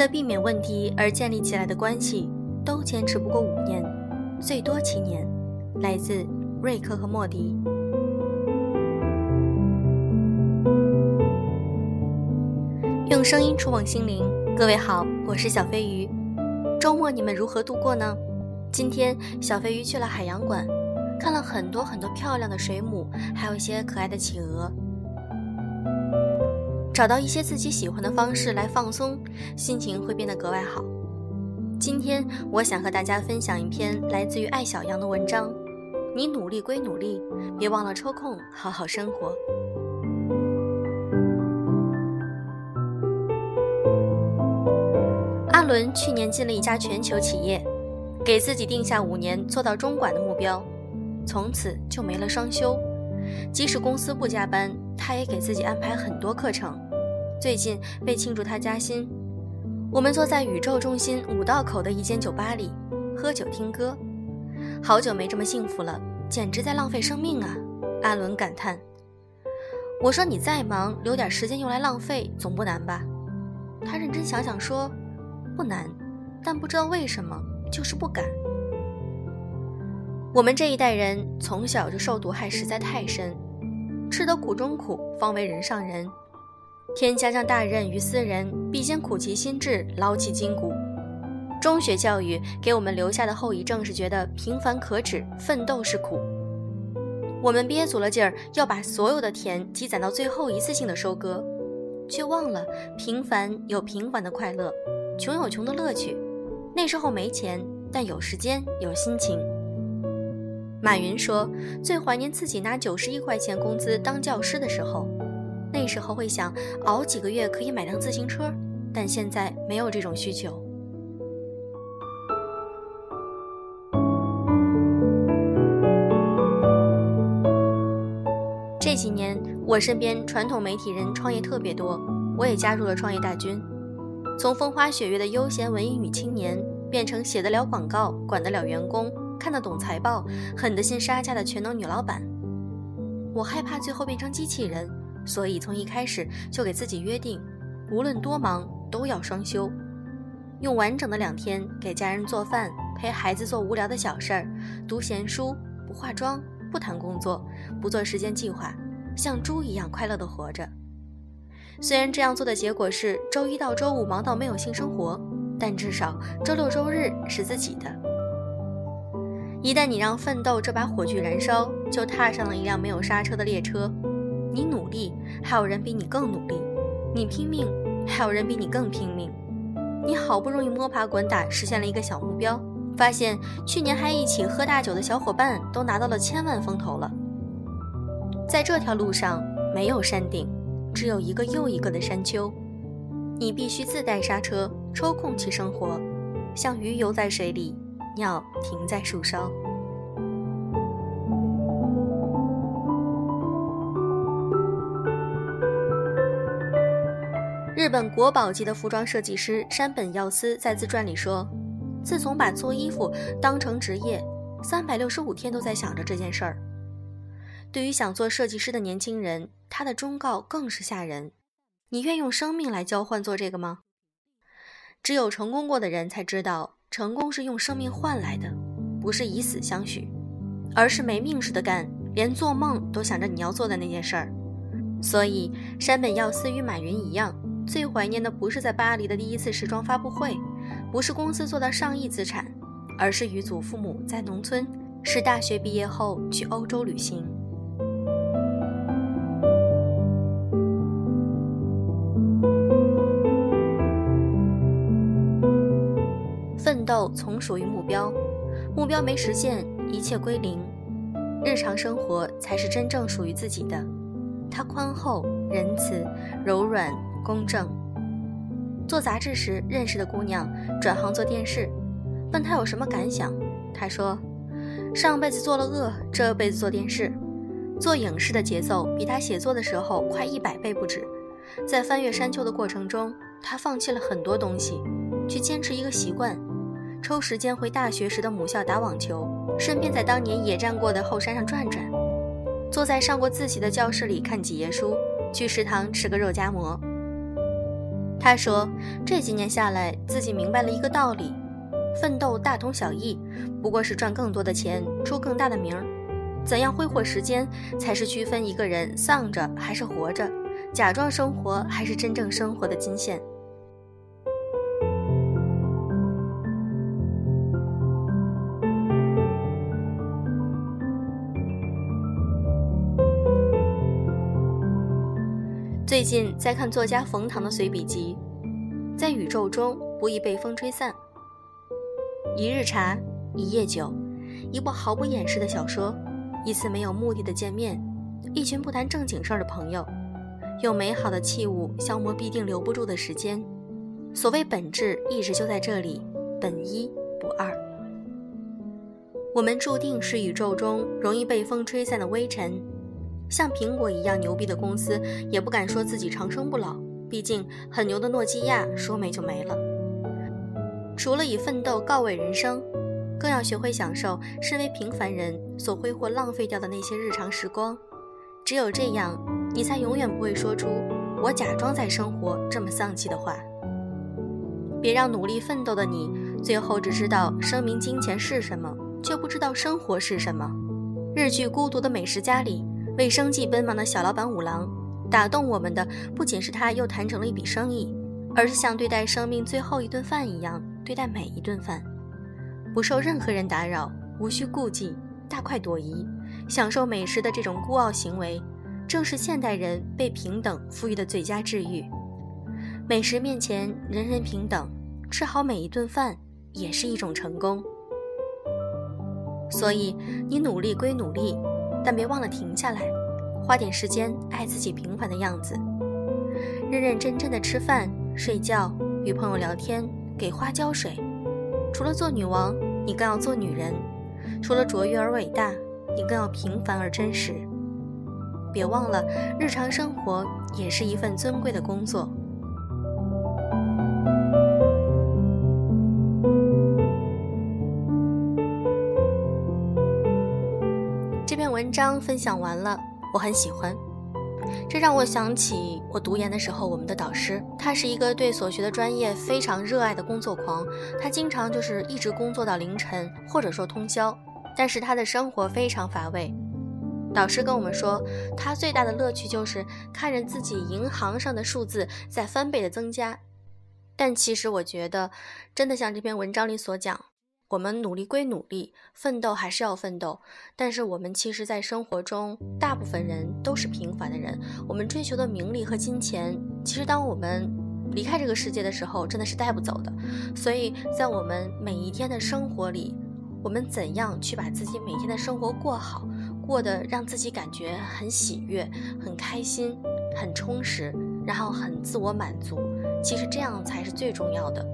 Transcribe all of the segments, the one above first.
为了避免问题而建立起来的关系，都坚持不过五年，最多七年。来自瑞克和莫迪。用声音触碰心灵，各位好，我是小飞鱼。周末你们如何度过呢？今天小飞鱼去了海洋馆，看了很多很多漂亮的水母，还有一些可爱的企鹅。找到一些自己喜欢的方式来放松，心情会变得格外好。今天我想和大家分享一篇来自于爱小羊的文章。你努力归努力，别忘了抽空好好生活。阿伦去年进了一家全球企业，给自己定下五年做到中管的目标，从此就没了双休。即使公司不加班，他也给自己安排很多课程。最近为庆祝他加薪，我们坐在宇宙中心五道口的一间酒吧里喝酒听歌。好久没这么幸福了，简直在浪费生命啊！阿伦感叹。我说你再忙，留点时间用来浪费总不难吧？他认真想想说，不难，但不知道为什么就是不敢。我们这一代人从小就受毒害实在太深，吃得苦中苦，方为人上人。天将降大任于斯人，必先苦其心志，劳其筋骨。中学教育给我们留下的后遗症是觉得平凡可耻，奋斗是苦。我们憋足了劲儿要把所有的甜积攒到最后一次性的收割，却忘了平凡有平凡的快乐，穷有穷的乐趣。那时候没钱，但有时间有心情。马云说，最怀念自己拿九十一块钱工资当教师的时候，那时候会想熬几个月可以买辆自行车，但现在没有这种需求。这几年，我身边传统媒体人创业特别多，我也加入了创业大军。从风花雪月的悠闲文艺女青年，变成写得了广告、管得了员工、看得懂财报、狠得心杀价的全能女老板。我害怕最后变成机器人，所以从一开始就给自己约定，无论多忙都要双休，用完整的两天给家人做饭，陪孩子做无聊的小事儿，读闲书，不化妆。不谈工作，不做时间计划，像猪一样快乐的活着。虽然这样做的结果是周一到周五忙到没有性生活，但至少周六周日是自己的。一旦你让奋斗这把火炬燃烧，就踏上了一辆没有刹车的列车。你努力，还有人比你更努力；你拼命，还有人比你更拼命。你好不容易摸爬滚打实现了一个小目标。发现去年还一起喝大酒的小伙伴都拿到了千万风投了。在这条路上没有山顶，只有一个又一个的山丘。你必须自带刹车，抽空去生活，像鱼游在水里，鸟停在树梢。日本国宝级的服装设计师山本耀司在自传里说。自从把做衣服当成职业，三百六十五天都在想着这件事儿。对于想做设计师的年轻人，他的忠告更是吓人：你愿用生命来交换做这个吗？只有成功过的人才知道，成功是用生命换来的，不是以死相许，而是没命似的干，连做梦都想着你要做的那件事儿。所以，山本耀司与马云一样，最怀念的不是在巴黎的第一次时装发布会。不是公司做到上亿资产，而是与祖父母在农村，是大学毕业后去欧洲旅行。奋斗从属于目标，目标没实现，一切归零。日常生活才是真正属于自己的，它宽厚、仁慈、柔软、公正。做杂志时认识的姑娘转行做电视，问她有什么感想。她说：“上辈子做了恶，这辈子做电视，做影视的节奏比她写作的时候快一百倍不止。在翻越山丘的过程中，她放弃了很多东西，去坚持一个习惯：抽时间回大学时的母校打网球，顺便在当年野战过的后山上转转，坐在上过自习的教室里看几页书，去食堂吃个肉夹馍。”他说：“这几年下来，自己明白了一个道理：奋斗大同小异，不过是赚更多的钱，出更大的名。怎样挥霍时间，才是区分一个人丧着还是活着，假装生活还是真正生活的金线。”最近在看作家冯唐的随笔集，在宇宙中不易被风吹散。一日茶，一夜酒，一部毫不掩饰的小说，一次没有目的的见面，一群不谈正经事儿的朋友，用美好的器物消磨必定留不住的时间。所谓本质，一直就在这里，本一不二。我们注定是宇宙中容易被风吹散的微尘。像苹果一样牛逼的公司，也不敢说自己长生不老。毕竟很牛的诺基亚说没就没了。除了以奋斗告慰人生，更要学会享受身为平凡人所挥霍浪费掉的那些日常时光。只有这样，你才永远不会说出“我假装在生活”这么丧气的话。别让努力奋斗的你，最后只知道声名金钱是什么，却不知道生活是什么。日剧《孤独的美食家》里。为生计奔忙的小老板五郎，打动我们的不仅是他又谈成了一笔生意，而是像对待生命最后一顿饭一样对待每一顿饭，不受任何人打扰，无需顾忌，大快朵颐，享受美食的这种孤傲行为，正是现代人被平等赋予的最佳治愈。美食面前，人人平等，吃好每一顿饭也是一种成功。所以，你努力归努力。但别忘了停下来，花点时间爱自己平凡的样子，认认真真的吃饭、睡觉、与朋友聊天、给花浇水。除了做女王，你更要做女人；除了卓越而伟大，你更要平凡而真实。别忘了，日常生活也是一份尊贵的工作。文章分享完了，我很喜欢，这让我想起我读研的时候，我们的导师，他是一个对所学的专业非常热爱的工作狂，他经常就是一直工作到凌晨，或者说通宵，但是他的生活非常乏味。导师跟我们说，他最大的乐趣就是看着自己银行上的数字在翻倍的增加，但其实我觉得，真的像这篇文章里所讲。我们努力归努力，奋斗还是要奋斗，但是我们其实，在生活中，大部分人都是平凡的人。我们追求的名利和金钱，其实当我们离开这个世界的时候，真的是带不走的。所以在我们每一天的生活里，我们怎样去把自己每天的生活过好，过得让自己感觉很喜悦、很开心、很充实，然后很自我满足，其实这样才是最重要的。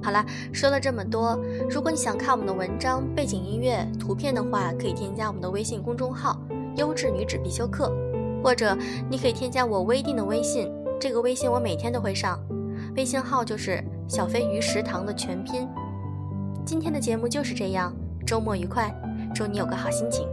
好了，说了这么多，如果你想看我们的文章、背景音乐、图片的话，可以添加我们的微信公众号“优质女子必修课”，或者你可以添加我微定的微信，这个微信我每天都会上，微信号就是“小飞鱼食堂”的全拼。今天的节目就是这样，周末愉快，祝你有个好心情。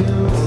You.